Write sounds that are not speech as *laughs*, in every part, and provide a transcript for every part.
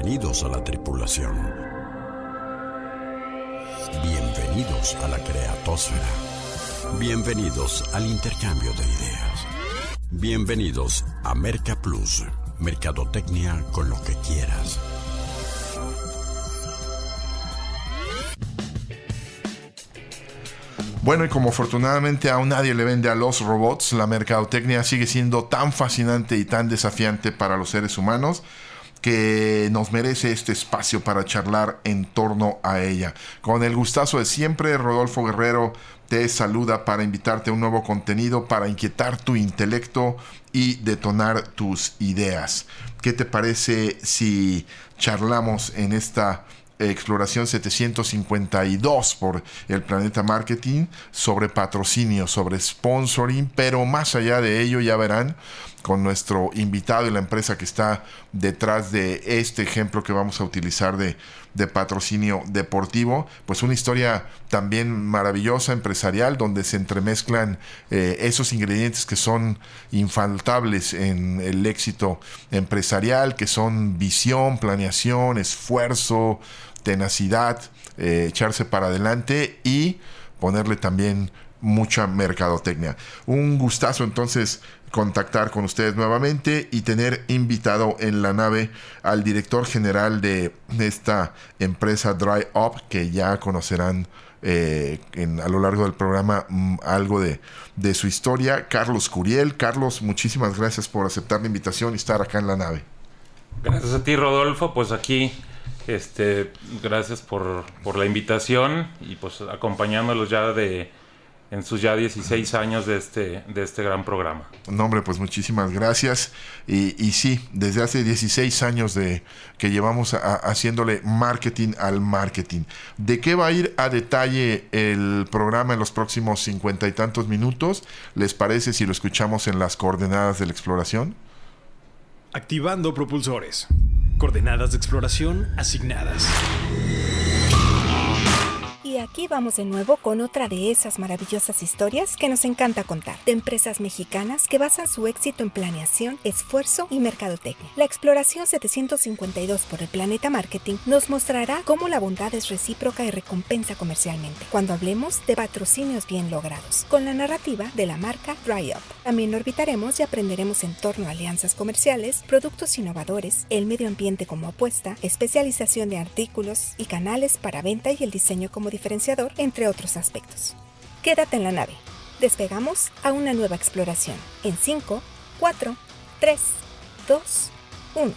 Bienvenidos a la tripulación. Bienvenidos a la creatosfera. Bienvenidos al intercambio de ideas. Bienvenidos a Merca Plus, Mercadotecnia con lo que quieras. Bueno, y como afortunadamente aún nadie le vende a los robots, la mercadotecnia sigue siendo tan fascinante y tan desafiante para los seres humanos que nos merece este espacio para charlar en torno a ella. Con el gustazo de siempre, Rodolfo Guerrero te saluda para invitarte a un nuevo contenido, para inquietar tu intelecto y detonar tus ideas. ¿Qué te parece si charlamos en esta exploración 752 por el Planeta Marketing sobre patrocinio, sobre sponsoring, pero más allá de ello ya verán con nuestro invitado y la empresa que está detrás de este ejemplo que vamos a utilizar de, de patrocinio deportivo, pues una historia también maravillosa, empresarial, donde se entremezclan eh, esos ingredientes que son infaltables en el éxito empresarial, que son visión, planeación, esfuerzo, tenacidad, eh, echarse para adelante y ponerle también mucha mercadotecnia. Un gustazo entonces contactar con ustedes nuevamente y tener invitado en la nave al director general de esta empresa Dry Up que ya conocerán eh, a lo largo del programa mm, algo de, de su historia, Carlos Curiel. Carlos, muchísimas gracias por aceptar la invitación y estar acá en la nave. Gracias a ti, Rodolfo. Pues aquí este, gracias por, por, la invitación y pues acompañándolos ya de en sus ya 16 años de este, de este gran programa. No, hombre, pues muchísimas gracias. Y, y sí, desde hace 16 años de que llevamos haciéndole marketing al marketing. ¿De qué va a ir a detalle el programa en los próximos cincuenta y tantos minutos? ¿Les parece si lo escuchamos en las coordenadas de la exploración? Activando propulsores. Coordenadas de exploración asignadas. Y aquí vamos de nuevo con otra de esas maravillosas historias que nos encanta contar, de empresas mexicanas que basan su éxito en planeación, esfuerzo y mercadotecnia. La exploración 752 por el planeta marketing nos mostrará cómo la bondad es recíproca y recompensa comercialmente, cuando hablemos de patrocinios bien logrados, con la narrativa de la marca Dry Up. También orbitaremos y aprenderemos en torno a alianzas comerciales, productos innovadores, el medio ambiente como apuesta, especialización de artículos y canales para venta y el diseño como diferenciador, entre otros aspectos. Quédate en la nave. Despegamos a una nueva exploración en 5, 4, 3, 2, 1.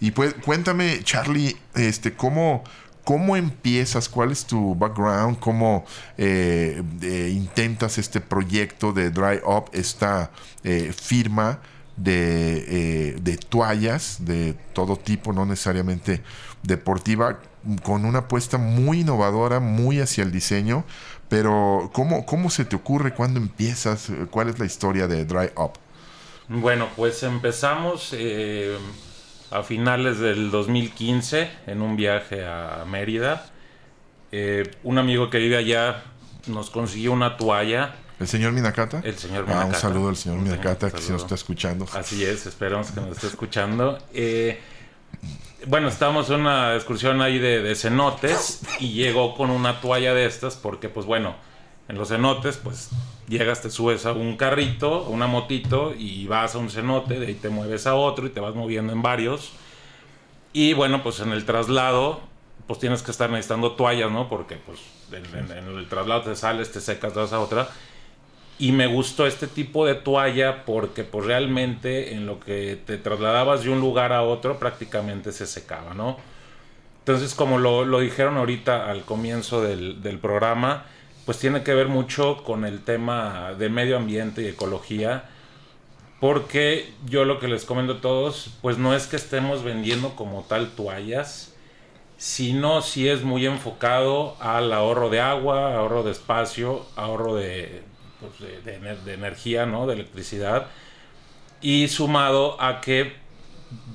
Y pues cuéntame, Charlie, este, cómo, cómo empiezas, cuál es tu background, cómo eh, eh, intentas este proyecto de Dry Up, esta eh, firma de, eh, de, toallas de todo tipo, no necesariamente deportiva, con una apuesta muy innovadora, muy hacia el diseño. Pero, ¿cómo, cómo se te ocurre? ¿Cuándo empiezas? ¿Cuál es la historia de Dry Up? Bueno, pues empezamos eh, a finales del 2015 en un viaje a Mérida. Eh, un amigo que vive allá nos consiguió una toalla ¿El señor Minakata? El señor Minakata. Ah, un saludo al señor Minakata que si nos está escuchando. Así es, esperamos que nos esté escuchando. Eh, bueno, estábamos en una excursión ahí de, cenotes y llegó con una toalla de estas porque, pues bueno, en los cenotes, pues llegas, te subes a un carrito, una motito y vas a un cenote, de ahí te mueves a otro y te vas moviendo en varios. Y bueno, pues en el traslado, pues tienes que estar necesitando toallas, ¿no? Porque pues en, en el traslado te sales, te secas, te vas a otra. Y me gustó este tipo de toalla porque pues realmente en lo que te trasladabas de un lugar a otro prácticamente se secaba, ¿no? Entonces como lo, lo dijeron ahorita al comienzo del, del, programa, pues tiene que ver mucho con el tema de medio ambiente y ecología. Porque yo lo que les comento a todos, pues no es que estemos vendiendo como tal toallas, sino si es muy enfocado al ahorro de agua, ahorro de espacio, ahorro de, pues, de, energía, ¿no? De electricidad. Y sumado a que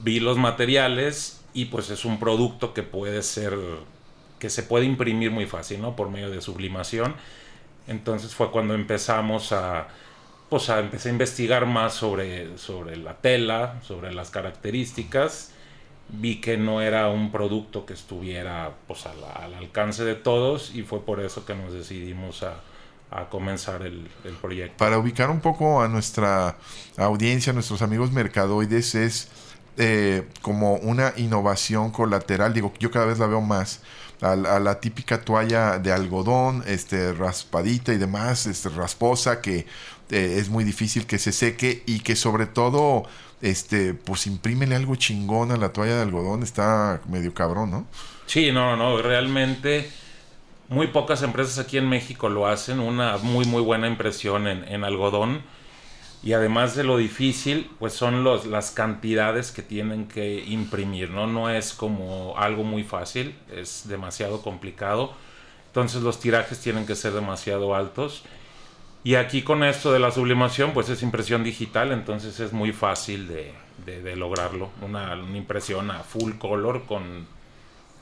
vi los materiales y pues es un producto que puede ser, que se puede imprimir muy fácil, ¿no? Por medio de sublimación. Entonces fue cuando empezamos a, pues empecé a investigar más sobre, sobre la tela, sobre las características. Vi que no era un producto que estuviera pues, al, alcance de todos y fue por eso que nos decidimos a, comenzar el, proyecto. Para ubicar un poco a nuestra audiencia, a nuestros amigos mercadoides, es eh, como una innovación colateral. Digo, yo cada vez la veo más a, la típica toalla de algodón, este, raspadita y demás, este, rasposa, que eh, es muy difícil que se seque y que sobre todo, este, pues imprímele algo chingón a la toalla de algodón, está medio cabrón, ¿no? Sí, no, no, realmente muy pocas empresas aquí en México lo hacen, una muy, muy buena impresión en, en algodón y además de lo difícil, pues son los, las cantidades que tienen que imprimir, ¿no? No es como algo muy fácil, es demasiado complicado. Entonces los tirajes tienen que ser demasiado altos. Y aquí con esto de la sublimación, pues es impresión digital, entonces es muy fácil de, de, lograrlo. Una, una, impresión a full color con,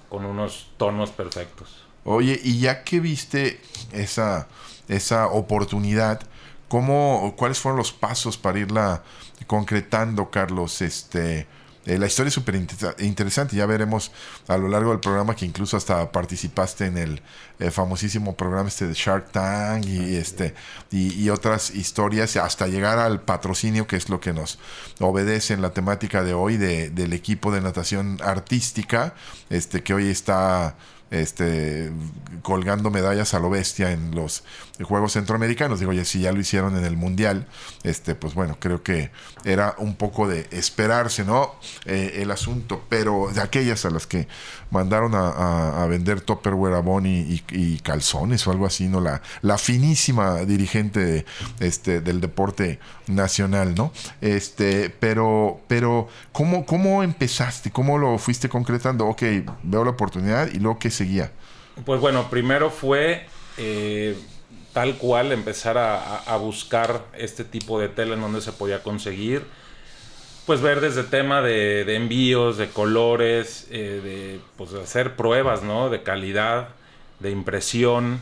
con unos tonos perfectos. Oye, y ya que viste esa, esa oportunidad, ¿Cómo, ¿Cuáles fueron los pasos para irla concretando, Carlos? Este, eh, la historia es súper interesante. Ya veremos a lo largo del programa que incluso hasta participaste en el eh, famosísimo programa este de Shark Tank y, este, y, otras historias hasta llegar al patrocinio, que es lo que nos obedece en la temática de hoy de, del equipo de natación artística, este, que hoy está este, colgando medallas a lo bestia en los Juegos Centroamericanos. Digo, oye, si ya lo hicieron en el Mundial, este, pues bueno, creo que era un poco de esperarse, ¿no? Eh, el asunto, pero de aquellas a las que mandaron a, vender Topperware, Avon y, y, calzones o algo así, ¿no? La, la finísima dirigente este, del deporte nacional, ¿no? Este, pero, pero, ¿cómo, ¿cómo empezaste? ¿Cómo lo fuiste concretando? Ok, veo la oportunidad y luego que seguía? Pues bueno, primero fue eh, tal cual empezar a, buscar este tipo de tela en donde se podía conseguir. Pues ver desde tema de, envíos, de colores, eh, de pues, hacer pruebas, ¿no? De calidad, de impresión,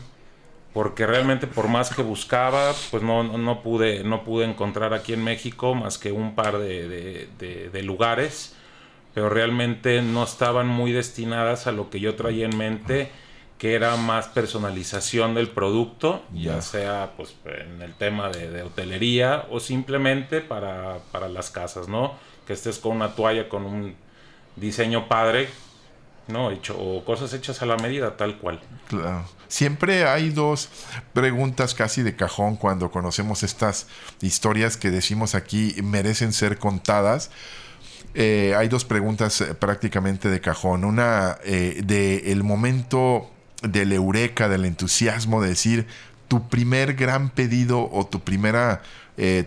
porque realmente por más que buscaba, pues no, no, pude, no pude encontrar aquí en México más que un par de, de lugares pero realmente no estaban muy destinadas a lo que yo traía en mente, que era más personalización del producto, ya sea pues en el tema de, hotelería o simplemente para, las casas, ¿no? Que estés con una toalla con un diseño padre, ¿no? Hecho, o cosas hechas a la medida, tal cual. Claro. Siempre hay dos preguntas casi de cajón cuando conocemos estas historias que decimos aquí merecen ser contadas. Eh, hay dos preguntas eh, prácticamente de cajón. Una eh, de el momento del eureka, del entusiasmo de decir tu primer gran pedido o tu primera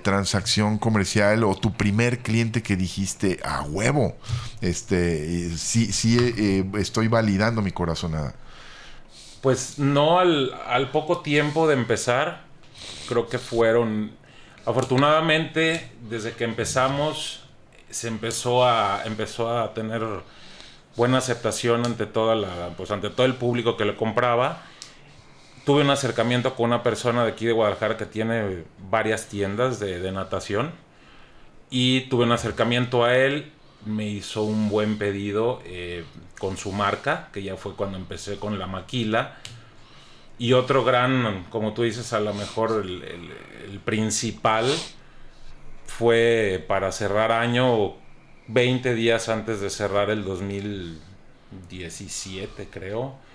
transacción comercial o tu primer cliente que dijiste a huevo. Este, sí, sí estoy validando mi corazonada. Pues no al, al poco tiempo de empezar, creo que fueron, afortunadamente, desde que empezamos, se empezó a, empezó a tener buena aceptación ante toda la, pues ante todo el público que le compraba. Tuve un acercamiento con una persona de aquí de Guadalajara que tiene varias tiendas de, natación y tuve un acercamiento a él, me hizo un buen pedido eh, con su marca, que ya fue cuando empecé con la maquila. Y otro gran, como tú dices, a lo mejor el, principal fue para cerrar año 20 días antes de cerrar el 2017, creo.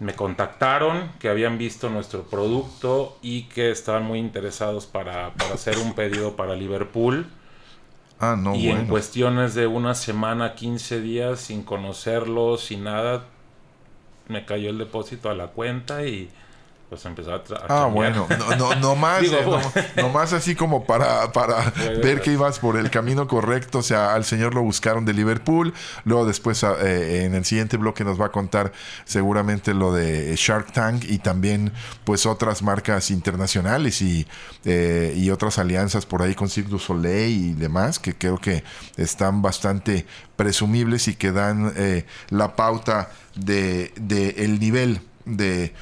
Me contactaron que habían visto nuestro producto y que estaban muy interesados para, hacer un pedido para Liverpool. Ah, no, y en cuestiones de una semana, 15 días, sin conocerlo, sin nada, me cayó el depósito a la cuenta y pues empezó a, Ah, bueno, *laughs* no, no, no más, *laughs* no, más así como para, para *laughs* ver que ibas por el camino correcto, o sea, al señor lo buscaron de Liverpool, luego después ah, eh, en el siguiente bloque nos va a contar seguramente lo de Shark Tank y también pues otras marcas internacionales y, eh, y otras alianzas por ahí con Cirque du Soleil y demás, que creo que están bastante presumibles y que dan eh, la pauta de, de el nivel de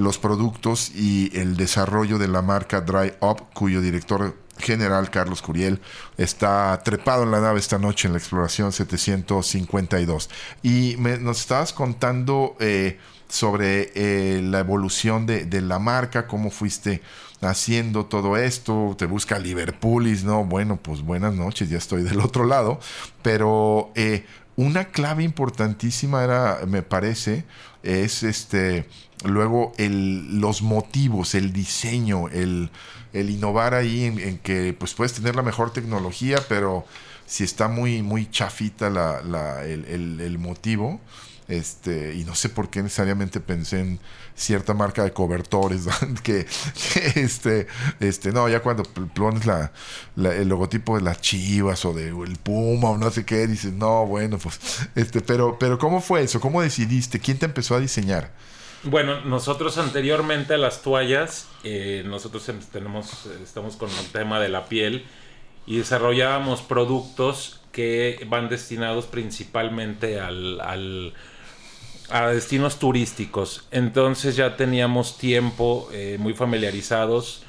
los productos y el desarrollo de la marca Dry Up, cuyo director general Carlos Curiel está trepado en la nave esta noche en la exploración 752. Y nos estabas contando eh, sobre eh, la evolución de, de, la marca, cómo fuiste haciendo todo esto, te busca Liverpoolis, ¿no? Bueno, pues buenas noches, ya estoy del otro lado, pero eh, una clave importantísima era, me parece, es este, luego el, los motivos, el diseño, el, el innovar ahí en, que pues puedes tener la mejor tecnología, pero si está muy, muy chafita la, el, el, motivo, este, y no sé por qué necesariamente pensé en cierta marca de cobertores *laughs* que, este, este, no, ya cuando pones la, el logotipo de las chivas o de el Puma o no sé qué, dices, no, bueno, pues, este, pero, pero ¿cómo fue eso? ¿Cómo decidiste? ¿Quién te empezó a diseñar? Bueno, nosotros anteriormente a las toallas, eh, nosotros em, tenemos, estamos con el tema de la piel y desarrollábamos productos que van destinados principalmente al, al a destinos turísticos. Entonces ya teníamos tiempo eh, muy familiarizados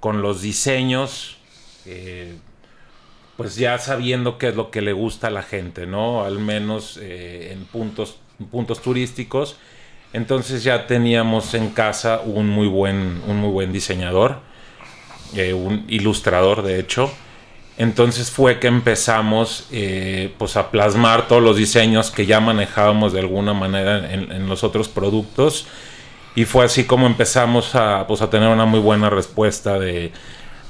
con los diseños, eh, pues ya sabiendo qué es lo que le gusta a la gente, ¿no? Al menos en puntos, puntos turísticos entonces ya teníamos en casa un muy buen, un muy buen diseñador, eh, un ilustrador de hecho. Entonces fue que empezamos eh, pues a plasmar todos los diseños que ya manejábamos de alguna manera en los otros productos. Y fue así como empezamos a, pues, a tener una muy buena respuesta de,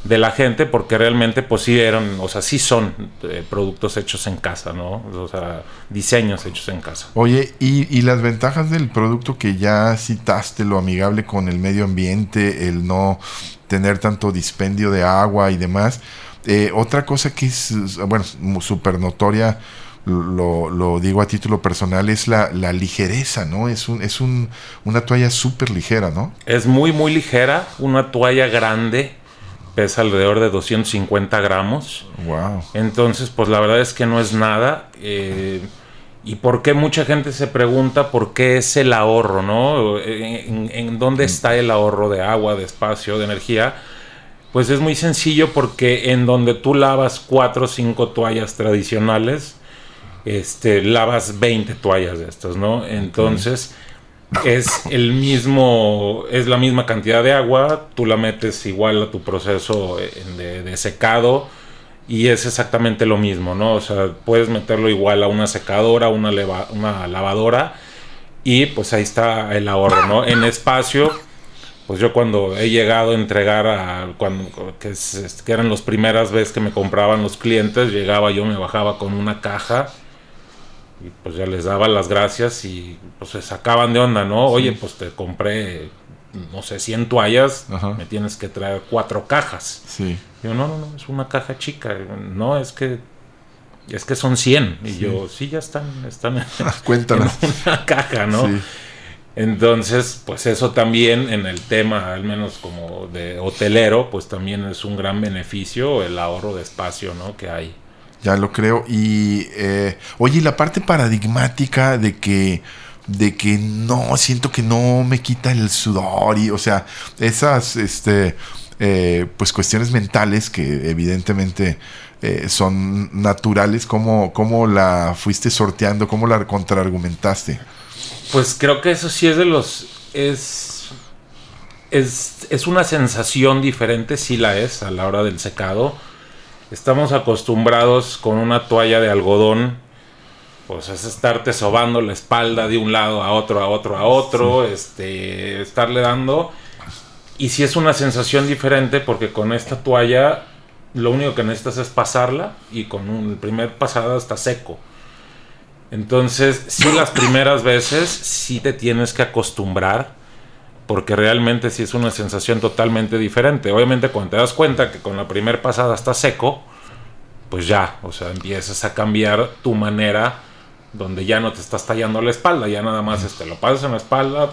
de la gente porque realmente pues sí eran, o sea, sí son eh, productos hechos en casa, ¿no? O sea, diseños hechos en casa. Oye, ¿y, las ventajas del producto que ya citaste, lo amigable con el medio ambiente, el no tener tanto dispendio de agua y demás? Eh, otra cosa que es, bueno, súper notoria, lo, lo, digo a título personal, es la, la ligereza, ¿no? Es, un, es un, una toalla súper ligera, ¿no? Es muy, muy ligera, una toalla grande pesa alrededor de 250 gramos. Wow. Entonces, pues la verdad es que no es nada. Eh, ¿Y por qué mucha gente se pregunta por qué es el ahorro, no? ¿En, dónde está el ahorro de agua, de espacio, de energía? Pues es muy sencillo porque en donde tú lavas cuatro o cinco toallas tradicionales, este, lavas 20 toallas de estas, ¿no? Entonces es el mismo, es la misma cantidad de agua, tú la metes igual a tu proceso de, secado y es exactamente lo mismo, ¿no? O sea, puedes meterlo igual a una secadora, una, una lavadora y pues ahí está el ahorro, ¿no? En espacio, pues yo cuando he llegado a entregar a, cuando, que, que eran las primeras veces que me compraban los clientes, llegaba yo, me bajaba con una caja y pues ya les daba las gracias y pues se sacaban de onda, ¿no? Oye, pues te compré, no sé, 100 toallas, me tienes que traer cuatro cajas. Sí. yo, no, no, no, es una caja chica. No, es que es que son 100. Y yo, sí, ya están, están *laughs* en, una caja, ¿no? Sí. Entonces, pues eso también en el tema, al menos como de hotelero, pues también es un gran beneficio el ahorro de espacio, ¿no? Que hay. Ya lo creo. Y, eh, oye, la parte paradigmática de que, de que no, siento que no me quita el sudor y, o sea, esas, este, eh, pues cuestiones mentales que evidentemente eh, son naturales, ¿cómo, ¿cómo la fuiste sorteando? ¿Cómo la contraargumentaste? Pues creo que eso sí es de los, es, es, es una sensación diferente, sí la es a la hora del secado estamos acostumbrados con una toalla de algodón, pues es estarte sobando la espalda de un lado a otro, a otro, a otro, este, estarle dando. Y si es una sensación diferente porque con esta toalla lo único que necesitas es pasarla y con un, el primer pasada está seco. Entonces, si las primeras veces sí te tienes que acostumbrar porque realmente sí es una sensación totalmente diferente. Obviamente cuando te das cuenta que con la primera pasada está seco, pues ya, o sea, empiezas a cambiar tu manera donde ya no te estás tallando la espalda, ya nada más este, lo pasas en la espalda,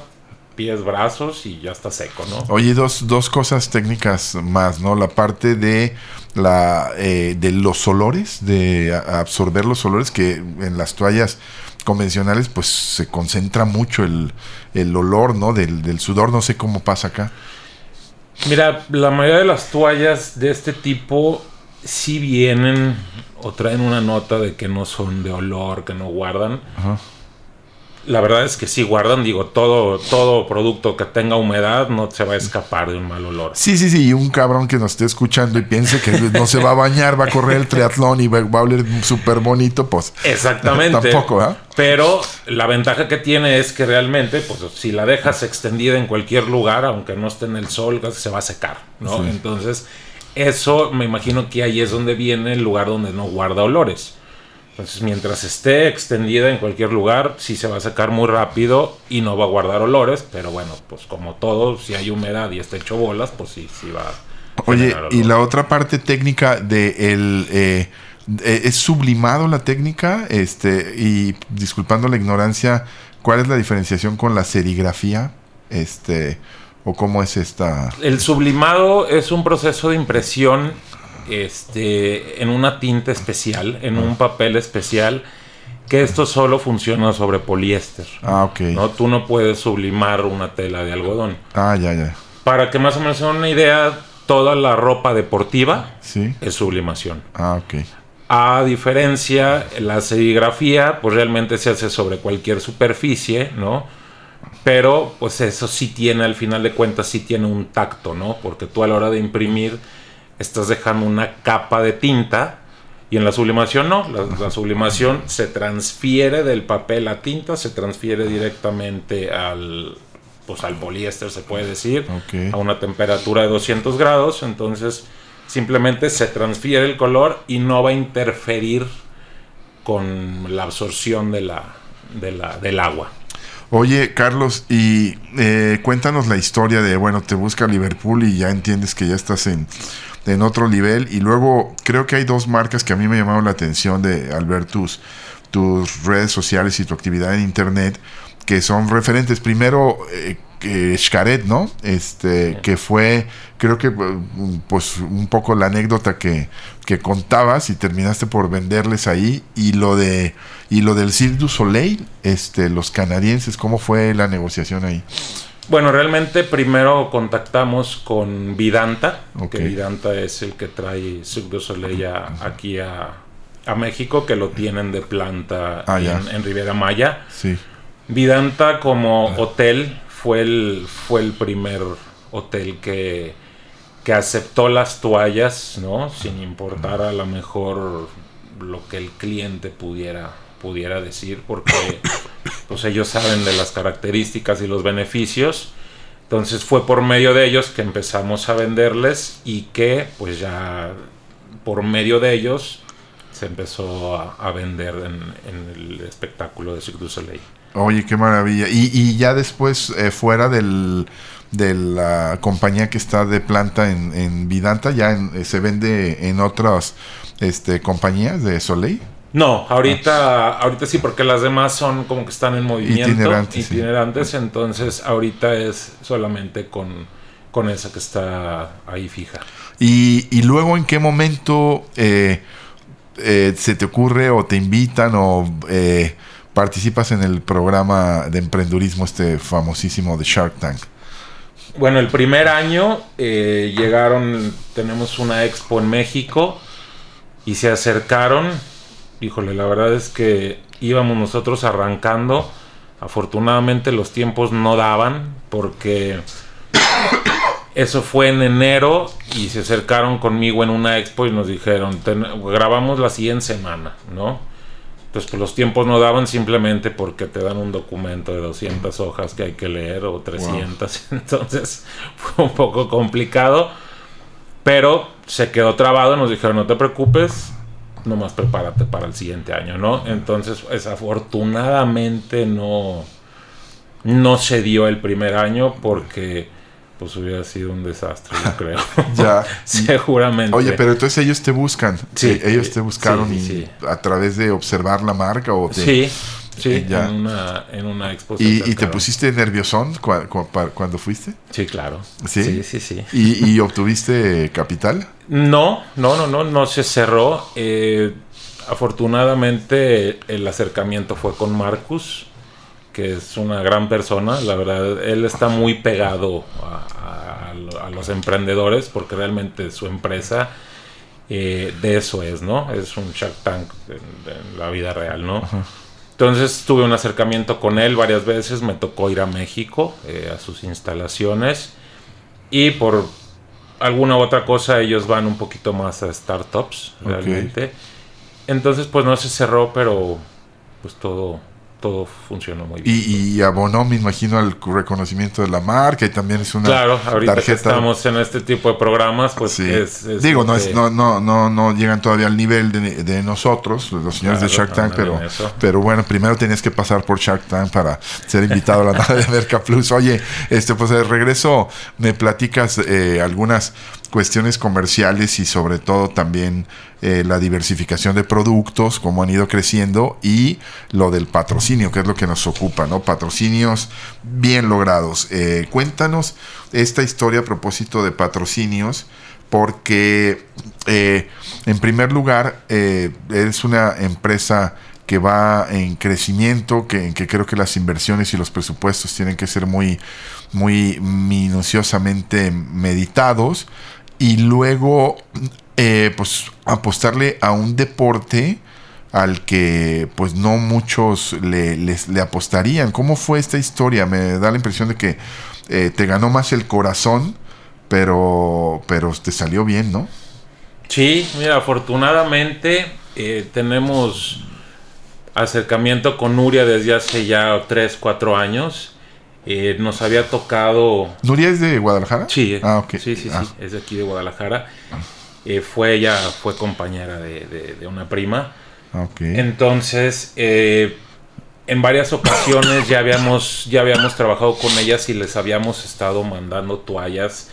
pies, brazos y ya está seco, ¿no? Oye, dos, dos cosas técnicas más, ¿no? La parte de la eh, de los olores, de absorber los olores que en las toallas convencionales, pues se concentra mucho el, el olor, ¿no? Del, del sudor, no sé cómo pasa acá. Mira, la mayoría de las toallas de este tipo sí vienen o traen una nota de que no son de olor, que no guardan. Ajá. La verdad es que sí guardan, digo, todo, todo producto que tenga humedad no se va a escapar de un mal olor. Sí, sí, sí, y un cabrón que nos esté escuchando y piense que no se va a bañar, va a correr el triatlón y va, a oler súper bonito, pues Exactamente. tampoco, ¿ah? Pero la ventaja que tiene es que realmente, pues si la dejas extendida en cualquier lugar, aunque no esté en el sol, se va a secar, ¿no? Sí. Entonces, eso me imagino que ahí es donde viene el lugar donde no guarda olores. Entonces, mientras esté extendida en cualquier lugar, sí se va a secar muy rápido y no va a guardar olores, pero bueno, pues como todo, si hay humedad y está hecho bolas, pues sí, sí va a Oye, y la otra parte técnica de el eh, eh, es sublimado la técnica, este, y disculpando la ignorancia, ¿cuál es la diferenciación con la serigrafía? Este, o cómo es esta. El sublimado es un proceso de impresión este, en una tinta especial, en un papel especial, que esto solo funciona sobre poliéster. Ah, ok. ¿no? Tú no puedes sublimar una tela de algodón. Ah, ya, ya. Para que más o menos den una idea, toda la ropa deportiva Sí. es sublimación. Ah, ok. A diferencia, la serigrafía, pues realmente se hace sobre cualquier superficie, ¿no? Pero, pues eso sí tiene, al final de cuentas, sí tiene un tacto, ¿no? Porque tú a la hora de imprimir estás dejando una capa de tinta y en la sublimación no. La, la sublimación se transfiere del papel a tinta, se transfiere directamente al, pues al poliéster, se puede decir, a una temperatura de 200 grados. Entonces, simplemente se transfiere el color y no va a interferir con la absorción de la, de la, del agua. Oye, Carlos, y eh, cuéntanos la historia de, bueno, te busca Liverpool y ya entiendes que ya estás en, en otro nivel. Y luego creo que hay dos marcas que a mí me llamaron la atención de al ver tus, redes sociales y tu actividad en internet, que son referentes. Primero, eh, Xcaret, ¿no? Este, que fue, creo que, pues, un poco la anécdota que, que contabas y terminaste por venderles ahí. Y lo de, y lo del Cirque du Soleil, este, los canadienses, ¿cómo fue la negociación ahí? Bueno, realmente primero contactamos con Vidanta, Ok. que Vidanta es el que trae Cirque du Soleil aquí a, a México, que lo tienen de planta Ah, en, en Riviera Maya. Sí. Vidanta como hotel fue el, fue el primer hotel que, que aceptó las toallas, ¿no? Sin importar a lo mejor lo que el cliente pudiera, pudiera decir, porque *coughs* pues ellos saben de las características y los beneficios. Entonces fue por medio de ellos que empezamos a venderles y que pues ya por medio de ellos se empezó a, vender en, el espectáculo de Cirque du Soleil. Oye, qué maravilla. Y, ya después, eh, fuera del, de la compañía que está de planta en, Vidanta, ya eh, se vende en otras este, compañías de Soleil. No, ahorita, ahorita sí, porque las demás son como que están en movimiento, Itinerantes, sí. itinerantes, entonces ahorita es solamente con, con esa que está ahí fija. Y, y luego, ¿en qué momento eh, eh, se te ocurre o te invitan o eh, participas en el programa de emprendurismo este famosísimo de Shark Tank? Bueno, el primer año eh, llegaron, tenemos una expo en México y se acercaron. Híjole, la verdad es que íbamos nosotros arrancando. Afortunadamente los tiempos no daban porque eso fue en enero y se acercaron conmigo en una expo y nos dijeron, "Ten- grabamos la siguiente semana, ¿no? Entonces, pues los tiempos no daban simplemente porque te dan un documento de 200 hojas que hay que leer o 300. *laughs* Entonces, fue un poco complicado. Pero se quedó trabado nos dijeron, no te preocupes, nomás prepárate para el siguiente año, ¿no? Entonces, desafortunadamente no, no se dio el primer año porque pues hubiera sido un desastre, yo creo. *laughs* Ya. *laughs* Seguramente. Oye, pero entonces ellos te buscan. Sí. Eh, ellos te buscaron Sí, y sí. a través de observar la marca o te- Sí, sí, Ya. en una, en una expo. se ¿Y, y te pusiste nerviosón cuando fuiste? Sí, claro. ¿Sí? Sí, sí, sí. ¿Y, y obtuviste capital? No, no, no, no, no se cerró. Eh, afortunadamente el acercamiento fue con Marcus, que es una gran persona, la verdad, él está muy pegado a, a- a los emprendedores porque realmente su empresa eh, de eso es, ¿no? Es un Shark Tank en, en la vida real, ¿no? Entonces tuve un acercamiento con él varias veces, me tocó ir a México, eh, a sus instalaciones, y por alguna otra cosa ellos van un poquito más a startups, realmente. Entonces pues no se cerró, pero pues todo, todo funcionó muy bien. Y, y abonó, me imagino, al reconocimiento de la marca y también es una claro, ahorita que tarjeta. estamos en este tipo de programas, pues Sí. es, es Digo, no, es, que- no, no, no, no llegan todavía al nivel de, de nosotros, los señores de Shark Tank, pero, pero bueno, primero tenías que pasar por Shark Tank para ser invitado a la nave de Merca Plus. Oye, este, pues de regreso me platicas eh, algunas cuestiones comerciales y sobre todo también eh, la diversificación de productos, cómo han ido creciendo y lo del patrocinio, que es lo que nos ocupa, ¿no? Patrocinios bien logrados. Eh, cuéntanos esta historia a propósito de patrocinios porque eh, en primer lugar es una empresa que va en crecimiento, que, en que creo que las inversiones y los presupuestos tienen que ser muy, muy minuciosamente meditados y luego eh, pues apostarle a un deporte al que pues no muchos le, les- le apostarían. ¿Cómo fue esta historia? Me da la impresión de que eh, te ganó más el corazón, pero, pero te salió bien, ¿no? Sí, mira, afortunadamente eh, tenemos acercamiento con Nuria desde hace ya 3, 4 años. Eh, nos había tocado... ¿Nuria es de Guadalajara? Sí, Ah, ok. sí, sí, sí, Ah. es de aquí de Guadalajara. Eh, fue ella, fue compañera de, de- de una prima. Entonces, eh, en varias ocasiones ya habíamos, ya habíamos trabajado con ellas y les habíamos estado mandando toallas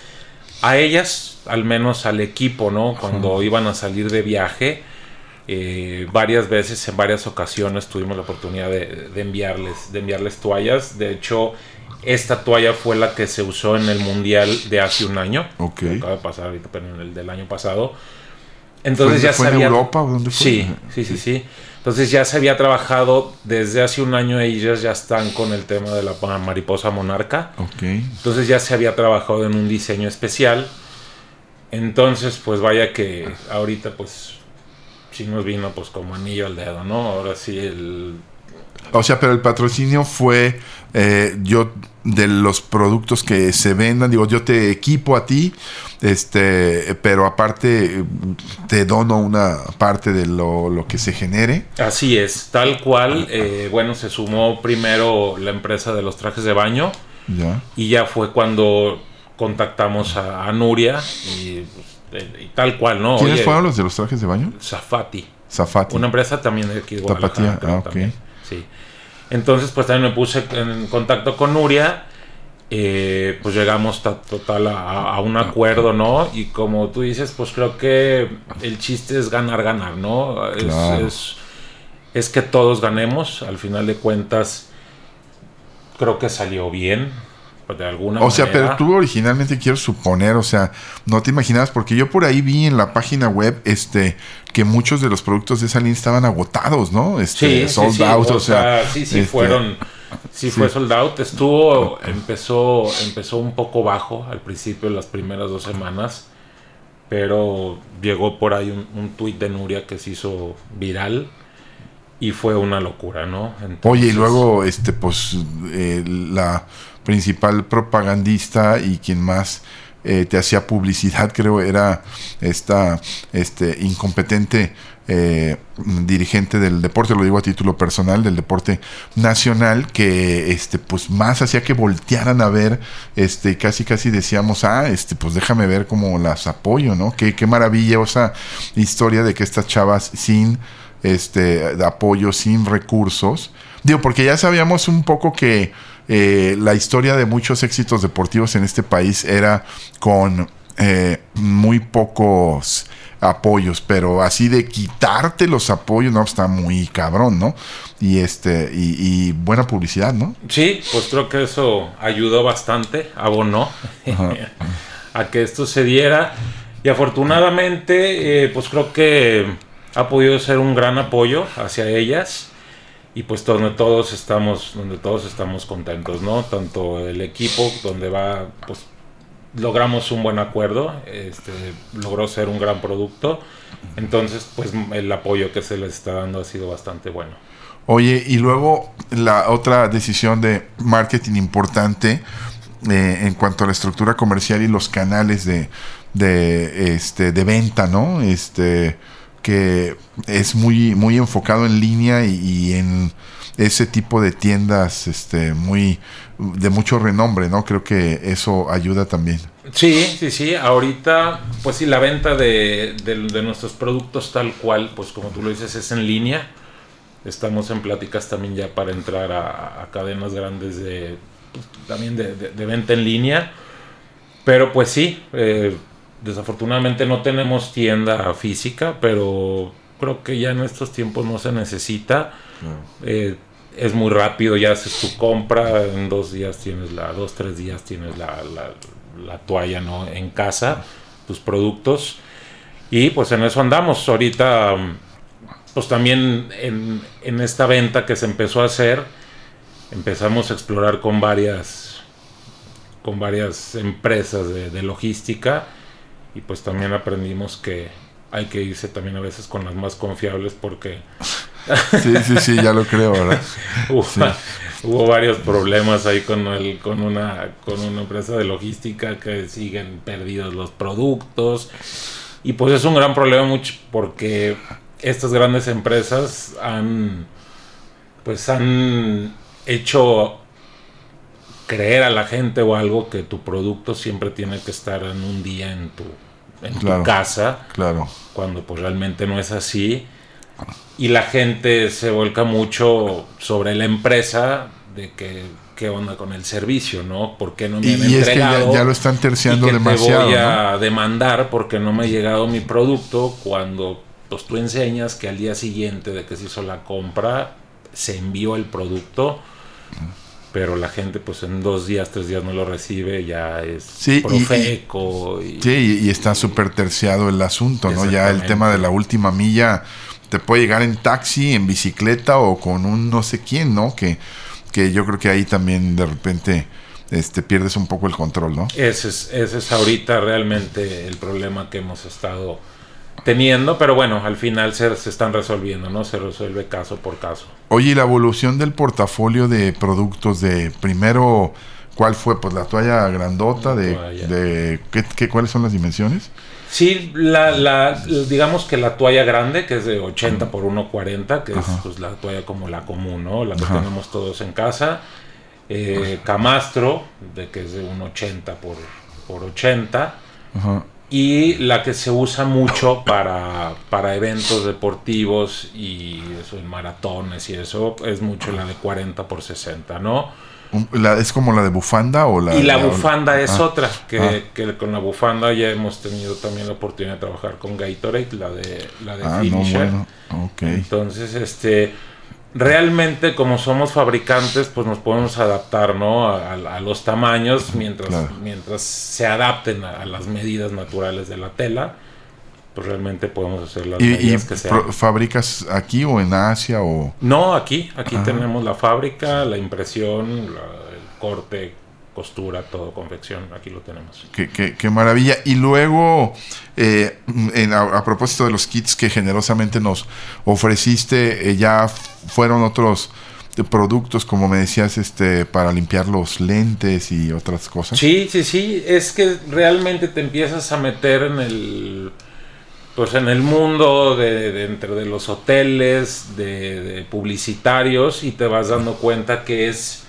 a ellas, al menos al equipo, ¿no? Cuando iban a salir de viaje, eh, varias veces, en varias ocasiones tuvimos la oportunidad de, de enviarles, de enviarles toallas. De hecho, esta toalla fue la que se usó en el mundial de hace un año. Ok. Acaba de pasar ahorita, pero en el del año pasado. ¿Fue, Entonces ya fue se en había- Europa o dónde fue? Sí, sí, sí, sí. Entonces ya se había trabajado desde hace un año ellas ya están con el tema de la mariposa monarca. Ok. Entonces ya se había trabajado en un diseño especial. Entonces, pues vaya que ahorita pues sí nos vino pues como anillo al dedo, ¿no? Ahora sí el O sea, pero el patrocinio fue eh, yo de los productos que se vendan, digo, yo te equipo a ti, este, pero aparte te dono una parte de lo, lo que se genere. Así es, tal cual. eh, bueno, se sumó primero la empresa de los trajes de baño Ya. y ya fue cuando contactamos a, a Nuria y, eh, y tal cual, ¿no? ¿Quiénes Oye, fueron los de los trajes de baño? Zafati. Zafati. Una empresa también de aquí de Guadalajara. Tapatía, ah, ok. también. Sí. Entonces, pues también me puse en contacto con Nuria. eh, pues llegamos ta- total a, a un acuerdo, ¿no? Y como tú dices, pues creo que el chiste es ganar, ganar, ¿no? Es, Claro. es, es que todos ganemos. Al final de cuentas, creo que salió bien. De alguna O sea, pero tú originalmente quiero suponer, o sea, no te imaginabas, porque yo por ahí vi en la página web, este, que muchos de los productos de esa línea estaban agotados, ¿no? Este, Sí, sold sí, sí, out, o sea, sí, sí este, fueron, sí, fue sold out. Estuvo, empezó, empezó un poco bajo al principio, las primeras dos semanas, pero llegó por ahí un, un tuit de Nuria que se hizo viral y fue una locura, ¿no? Oye, y luego, este, pues, eh, la principal propagandista y quien más eh, te hacía publicidad, creo, era esta, este, incompetente eh, dirigente del deporte, lo digo a título personal, del deporte nacional, que, este, pues, más hacía que voltearan a ver, este, casi, casi decíamos, ah, este, pues, déjame ver cómo las apoyo, ¿no? Qué, qué maravillosa historia de que estas chavas sin este apoyo sin recursos. Digo, porque ya sabíamos un poco que eh, la historia de muchos éxitos deportivos en este país era con eh, muy pocos apoyos, pero así de quitarte los apoyos, no, está muy cabrón, ¿no? Y este, y, y buena publicidad, ¿no? Sí, pues creo que eso ayudó bastante, abonó *laughs* a que esto se diera. Y afortunadamente, eh, pues creo que ha podido ser un gran apoyo hacia ellas y pues donde todos estamos donde todos estamos contentos no tanto el equipo donde va pues logramos un buen acuerdo este logró ser un gran producto. Entonces pues el apoyo que se les está dando ha sido bastante bueno. Oye, y luego la otra decisión de marketing importante eh, en cuanto a la estructura comercial y los canales de, de, este, de venta, ¿no? Este, que es muy, muy enfocado en línea y, en ese tipo de tiendas este, muy, de mucho renombre, ¿no? Creo que eso ayuda también. Sí, sí, sí. Ahorita, pues sí, la venta de, de nuestros productos tal cual, pues como tú lo dices, es en línea Estamos en pláticas también ya para entrar a, cadenas grandes de pues, también de, venta en línea. Pero pues sí, eh, desafortunadamente no tenemos tienda física, pero creo que ya en estos tiempos no se necesita. Eh, es muy rápido, ya haces tu compra, en dos días tienes la, dos, tres días tienes la, la toalla ¿no? en casa, tus productos. Y pues en eso andamos. Ahorita pues también en, en, esta venta que se empezó a hacer, empezamos a explorar con varias, con varias empresas de, logística y pues también aprendimos que hay que irse también a veces con las más confiables porque... *laughs* sí, sí, sí, ya lo creo, ¿verdad? *laughs* hubo, varios problemas ahí con, el, con, una, con una empresa de logística que siguen perdidos los productos. Y pues es un gran problema mucho porque estas grandes empresas han pues han hecho creer a la gente o algo que tu producto siempre tiene que estar en un día en tu, en tu casa. Claro. Cuando pues realmente no es así. Y la gente se vuelca mucho sobre la empresa de que qué onda con el servicio, ¿no? ¿Por qué no me y, han y entregado? Es que ya, lo están terciando demasiado. Te voy a demandar porque no me ha llegado mi producto cuando pues tú enseñas que al día siguiente de que se hizo la compra, se envió el producto, pero la gente pues en dos días, tres días no lo recibe, ya es profeco. Y, sí, y está súper terciado el asunto, ¿no? Ya el tema de la última milla te puede llegar en taxi, en bicicleta o con un no sé quién, ¿no? Que, que yo creo que ahí también de repente este, pierdes un poco el control, ¿no? Ese es, ese es ahorita realmente el problema que hemos estado teniendo, pero bueno, al final se, se, están resolviendo, ¿no? Se resuelve caso por caso. Oye, la evolución del portafolio de productos de primero, ¿cuál fue? Pues la toalla grandota de, de ¿qué, cuáles son las dimensiones? Sí, la, la, digamos que la toalla grande, que es de 80 por 1,40, que es pues, la toalla como la común, ¿no? La que tenemos todos en casa. Eh, camastro, de que es de 1,80 por, por 80. Ajá y la que se usa mucho para, para eventos deportivos y eso en maratones y eso es mucho la de 40 por 60, ¿no? ¿Es como la de bufanda o la Y la, bufanda es ah, otra, que, ah. que, con la bufanda ya hemos tenido también la oportunidad de trabajar con Gatorade, la de, la de ah, Finisher. Entonces, este realmente como somos fabricantes, pues nos podemos adaptar, ¿no? A, los tamaños mientras, mientras se adapten a, las medidas naturales de la tela. Pues realmente podemos hacer las medidas que sean. ¿Fabricas aquí o en Asia o...? No, aquí. Aquí tenemos la fábrica, la impresión, el corte, costura, todo, confección, aquí lo tenemos. Qué, maravilla. Y luego, eh, a, propósito de los kits que generosamente nos ofreciste, eh, ya fueron otros productos, como me decías, este, para limpiar los lentes y otras cosas. Sí, sí, sí, es que realmente te empiezas a meter en el pues en el mundo de, entre de los hoteles, de, publicitarios y te vas dando cuenta que es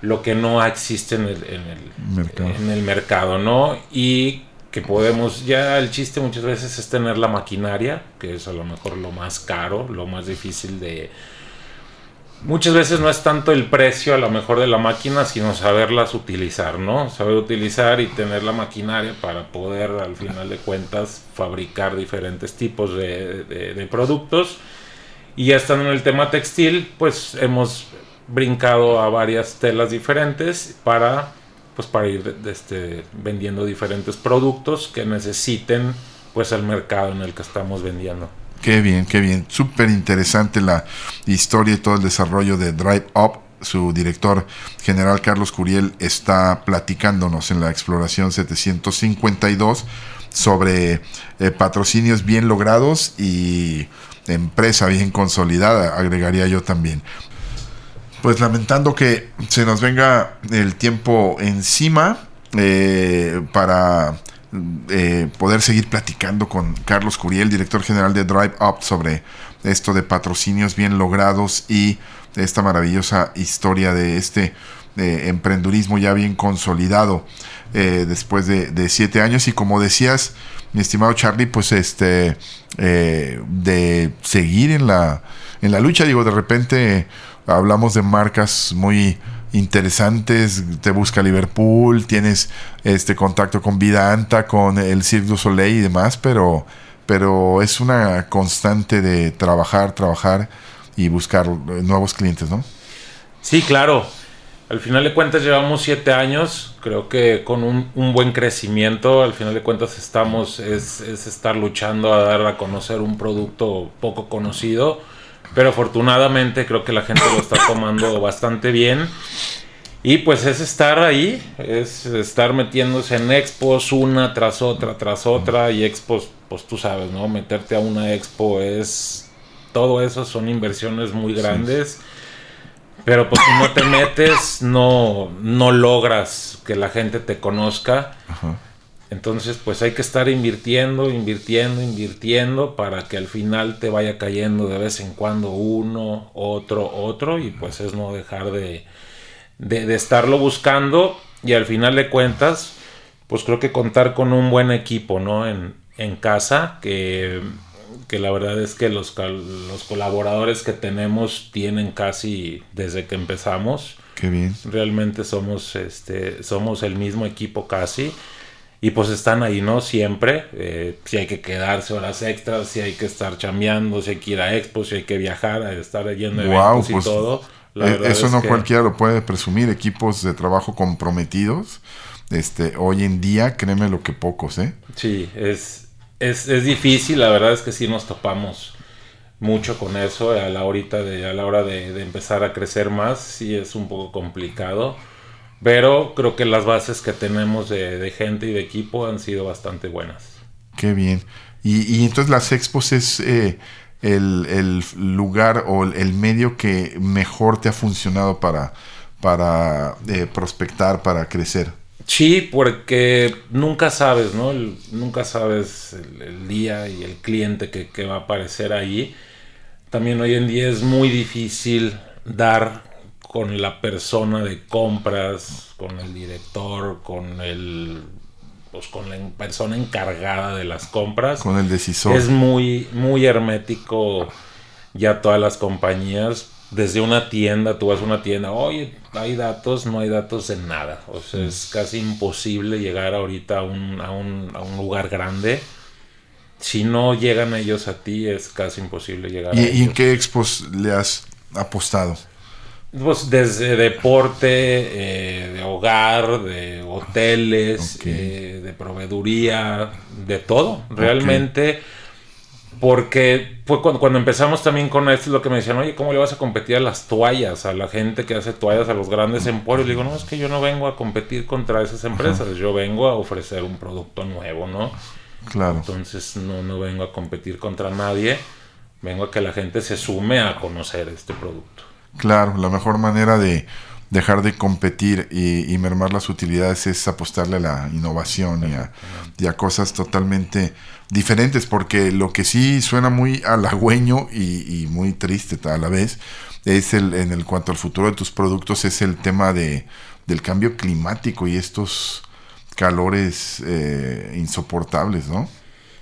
lo que no existe en el, en el, mercado. En el mercado, ¿no? Y que podemos, ya el chiste muchas veces es tener la maquinaria, que es a lo mejor lo más caro, lo más difícil de... Muchas veces no es tanto el precio a lo mejor de la máquina, sino saberlas utilizar, ¿no? Saber utilizar y tener la maquinaria para poder al final de cuentas fabricar diferentes tipos de, de, de productos. Y ya estando en el tema textil, pues hemos brincado a varias telas diferentes para pues para ir este, vendiendo diferentes productos que necesiten pues el mercado en el que estamos vendiendo. Qué bien, qué bien. Súper interesante la historia y todo el desarrollo de Drive Up. Su director general Carlos Curiel está platicándonos en la exploración 752 sobre eh, patrocinios bien logrados y empresa bien consolidada, agregaría yo también. Pues lamentando que se nos venga el tiempo encima eh, para eh, poder seguir platicando con Carlos Curiel, director general de Drive Up, sobre esto de patrocinios bien logrados y esta maravillosa historia de este emprendurismo ya bien consolidado eh, después de, siete años. Y como decías, mi estimado Charlie, pues este eh, de seguir en la, en la lucha, digo, de repente hablamos de marcas muy interesantes, te busca Liverpool, tienes este contacto con Vida Anta, con el Cirque du Soleil y demás, pero, pero es una constante de trabajar, trabajar y buscar nuevos clientes, ¿no? Sí, claro. Al final de cuentas llevamos siete años, creo que con un, buen crecimiento, al final de cuentas estamos, es, es estar luchando a dar a conocer un producto poco conocido pero afortunadamente creo que la gente lo está tomando *coughs* bastante bien. Y pues es estar ahí, es estar metiéndose en expos una tras otra, tras otra. Y expos, pues tú sabes, ¿no? Meterte a una expo es... Todo eso son inversiones muy grandes. Pero pues si no te metes, no, no logras que la gente te conozca. Ajá. Entonces, pues hay que estar invirtiendo, invirtiendo, invirtiendo para que al final te vaya cayendo de vez en cuando uno, otro, otro, y pues es no dejar de, de, estarlo buscando y al final de cuentas, pues creo que contar con un buen equipo, ¿no? En, en casa, que, que, la verdad es que los, los colaboradores que tenemos tienen casi desde que empezamos. Qué bien. Realmente somos, este, somos el mismo equipo casi y pues están ahí, ¿no? Siempre. Eh, si hay que quedarse horas extras, si hay que estar chambeando, si hay que ir a expos, si hay que viajar, a estar yendo a eventos y pues, todo. Eh, eso no cualquiera lo puede presumir. Equipos de trabajo comprometidos. Este, hoy en día, créeme lo que pocos, ¿eh? Sí, es, es, es difícil. La verdad es que sí nos topamos mucho con eso a la, horita a la hora de, empezar a crecer más. Sí es un poco complicado pero creo que las bases que tenemos de, gente y de equipo han sido bastante buenas. Qué bien. Y, entonces las expos es eh, el, lugar o el medio que mejor te ha funcionado para, para eh, prospectar, para crecer. Sí, porque nunca sabes, ¿no? nunca sabes el, día y el cliente que, que va a aparecer ahí. También hoy en día es muy difícil dar con la persona de compras, con el director, con el pues con la persona encargada de las compras. Con el decisor. Es muy, muy hermético ya todas las compañías. Desde una tienda, tú vas a una tienda, oye, hay datos, no hay datos de nada. O sea, es casi imposible llegar ahorita a un, a un, a un lugar grande. Si no llegan ellos a ti, es casi imposible llegar ¿Y, a. ¿Y en qué expos le has apostado? Pues desde deporte, eh, de hogar, de hoteles, eh, de proveeduría, de todo, realmente. Porque fue cuando, cuando, empezamos también con esto, lo que me decían, oye, ¿cómo le vas a competir a las toallas, a la gente que hace toallas, a los grandes emporios? Le digo, no, es que yo no vengo a competir contra esas empresas, yo vengo a ofrecer un producto nuevo, ¿no? Claro. Entonces no, no vengo a competir contra nadie, vengo a que la gente se sume a conocer este producto. Claro, la mejor manera de dejar de competir y, mermar las utilidades es apostarle a la innovación y a, cosas totalmente diferentes, porque lo que sí suena muy halagüeño y, muy triste a la vez es el, en el cuanto al futuro de tus productos, es el tema de, del cambio climático y estos calores eh, insoportables, ¿no?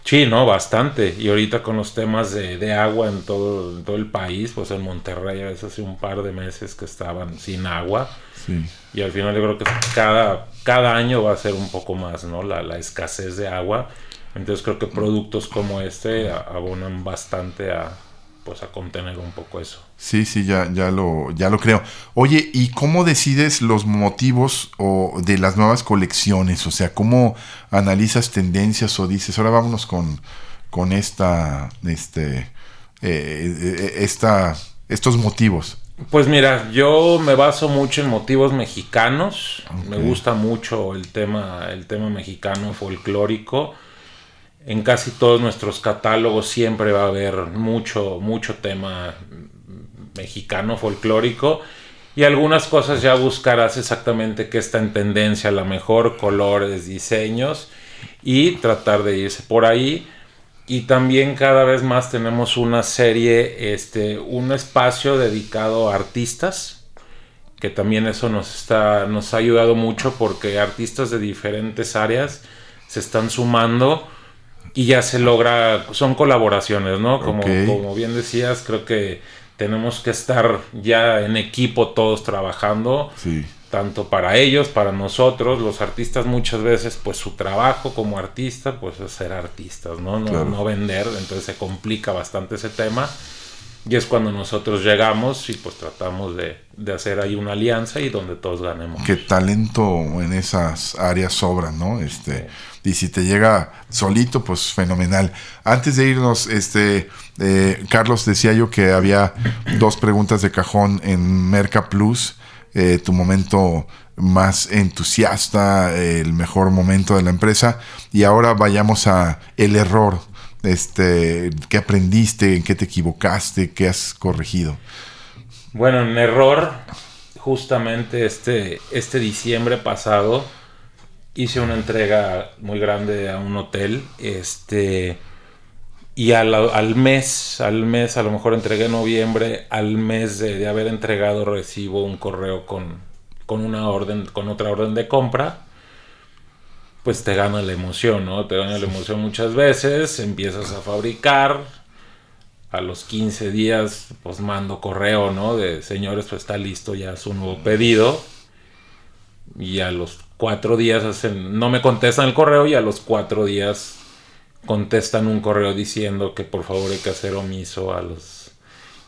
Sí, no, bastante. Y ahorita con los temas de, agua en todo, todo el país, pues en Monterrey a veces hace un par de meses que estaban sin agua. Sí. Y al final yo creo que cada, cada año va a ser un poco más, ¿no? La, la escasez de agua. Entonces creo que productos como este abonan bastante a, pues a contener un poco eso. Sí, sí, ya, ya, lo, ya lo creo. Oye, ¿y cómo decides los motivos o de las nuevas colecciones? O sea, ¿cómo analizas tendencias o dices, ahora vámonos con con esta, este, eh, esta, estos motivos? Pues mira, yo me baso mucho en motivos mexicanos. Me gusta mucho el tema, el tema mexicano folclórico. En casi todos nuestros catálogos siempre va a haber mucho, mucho tema mexicano folclórico. Y algunas cosas ya buscarás exactamente qué está en tendencia, la mejor, colores, diseños. Y tratar de irse por ahí y también cada vez más tenemos una serie, este, un espacio dedicado a artistas, que también eso nos está, nos ha ayudado mucho porque artistas de diferentes áreas se están sumando y ya se logra, son colaboraciones, ¿no? Como, como bien decías, creo que tenemos que estar ya en equipo todos trabajando. Sí tanto para ellos, para nosotros, los artistas muchas veces, pues su trabajo como artista, pues es ser artistas, ¿no? No, vender, entonces se complica bastante ese tema. Y es cuando nosotros llegamos y pues tratamos de, hacer ahí una alianza y donde todos ganemos. Qué talento en esas áreas sobra, ¿no? Este, Y si te llega solito, pues fenomenal. Antes de irnos, este, eh, Carlos decía yo que había dos preguntas de cajón en Merca Plus. Eh, tu momento más entusiasta, el mejor momento de la empresa. Y ahora vayamos a el error. Este, ¿Qué aprendiste? ¿En qué te equivocaste? ¿Qué has corregido? Bueno, en error, justamente este, este diciembre pasado hice una entrega muy grande a un hotel. Este y al, mes, al mes, a lo mejor entregué en noviembre, al mes de, haber entregado recibo un correo con, con una orden, con otra orden de compra, pues te gana la emoción, ¿no? Te gana la emoción muchas veces, empiezas a fabricar, a los 15 días pues mando correo, ¿no? De señores, pues está listo ya su nuevo pedido. Y a los cuatro días hacen, no me contestan el correo y a los cuatro días contestan un correo diciendo que por favor hay que hacer omiso a los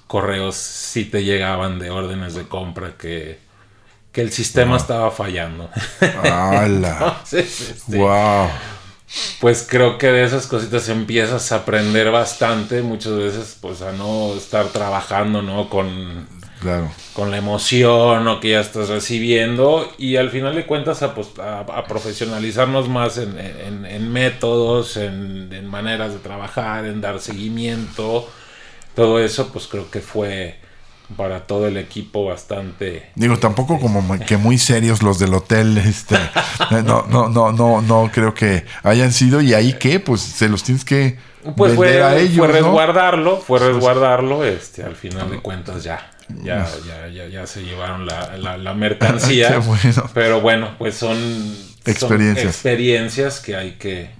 correos si te llegaban de órdenes de compra que, que el sistema estaba fallando. ¡Hala! *laughs* ¡Wow! Este, pues creo que de esas cositas empiezas a aprender bastante, muchas veces pues a no estar trabajando, ¿no? Con Claro. Con la emoción o que ya estás recibiendo y al final de cuentas a, pues, a, profesionalizarnos más en, métodos, en, maneras de trabajar, en dar seguimiento. Todo eso pues creo que fue para todo el equipo bastante digo tampoco como que muy serios los del hotel este *laughs* no no no no no creo que hayan sido y ahí qué pues se los tienes que pues fue, a ellos, fue resguardarlo fue resguardarlo este al final de cuentas ya ya, ya, ya, ya se llevaron la, la, *laughs* mercancía. Pero bueno, pues son experiencias. experiencias que hay que,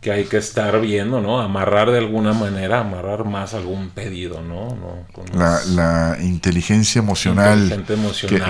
que hay que estar viendo, ¿no? Amarrar de alguna manera, amarrar más algún pedido, ¿no? la, inteligencia emocional,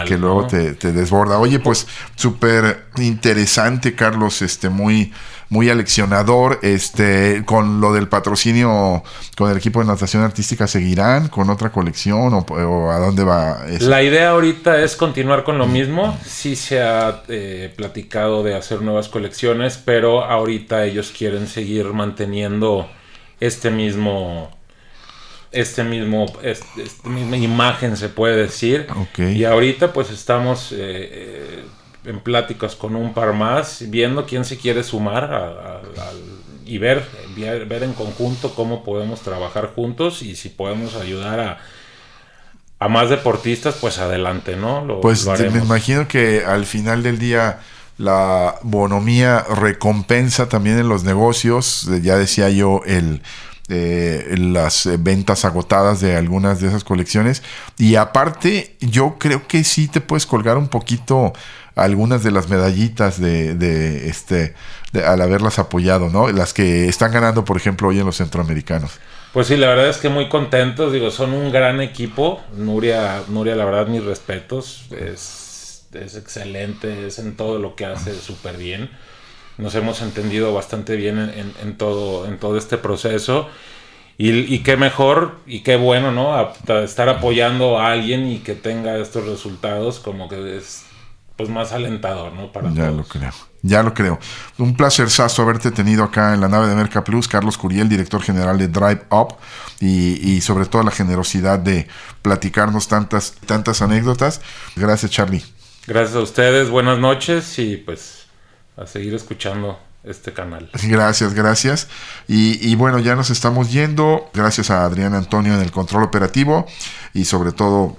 que, luego te, te, desborda. Oye, pues súper interesante, Carlos, este, muy muy aleccionador. Este, con lo del patrocinio con el equipo de natación artística, ¿seguirán con otra colección o, a dónde va eso? La idea ahorita es continuar con lo mismo. Sí se ha eh, platicado de hacer nuevas colecciones, pero ahorita ellos quieren seguir manteniendo este mismo este mismo esta misma imagen se puede decir y ahorita pues estamos eh, eh, en pláticas con un par más, viendo quién se quiere sumar y ver, ver en conjunto cómo podemos trabajar juntos y si podemos ayudar a, a más deportistas, pues adelante, ¿no? pues me imagino que al final del día la bonomía recompensa también en los negocios, ya decía yo, el... Eh, las ventas agotadas de algunas de esas colecciones y aparte yo creo que sí te puedes colgar un poquito algunas de las medallitas de, este al haberlas apoyado, ¿no? Las que están ganando, por ejemplo, hoy en los centroamericanos. Pues sí, la verdad es que muy contentos, digo, son un gran equipo. Nuria, Nuria la verdad, mis respetos, es, es excelente, es en todo lo que hace súper bien. Nos hemos entendido bastante bien en, en, todo, en todo este proceso. Y, y, qué mejor y qué bueno, ¿no? estar apoyando a alguien y que tenga estos resultados, como que es pues más alentador, ¿no? Para ya lo creo. Ya lo creo. Un placer, Sasso, haberte tenido acá en la nave de Merca Plus. Carlos Curiel, director general de Drive Up. Y, sobre todo la generosidad de platicarnos tantas, tantas anécdotas. Gracias, Charlie. Gracias a ustedes. Buenas noches y pues a seguir escuchando este canal. Gracias, gracias. Y, y, bueno, ya nos estamos yendo. Gracias a Adrián Antonio en el control operativo y sobre todo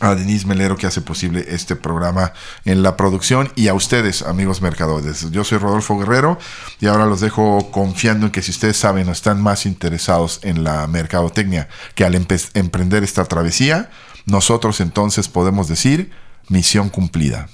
a Denise Melero que hace posible este programa en la producción y a ustedes, amigos mercadores. Yo soy Rodolfo Guerrero y ahora los dejo confiando en que si ustedes saben o están más interesados en la mercadotecnia que al emprender esta travesía, nosotros entonces podemos decir misión cumplida.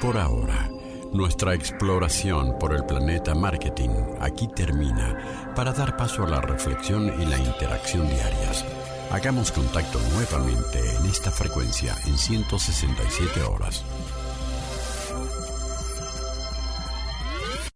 Por ahora, nuestra exploración por el planeta marketing aquí termina para dar paso a la reflexión y la interacción diarias Hagamos contacto nuevamente en esta frecuencia en 167 horas.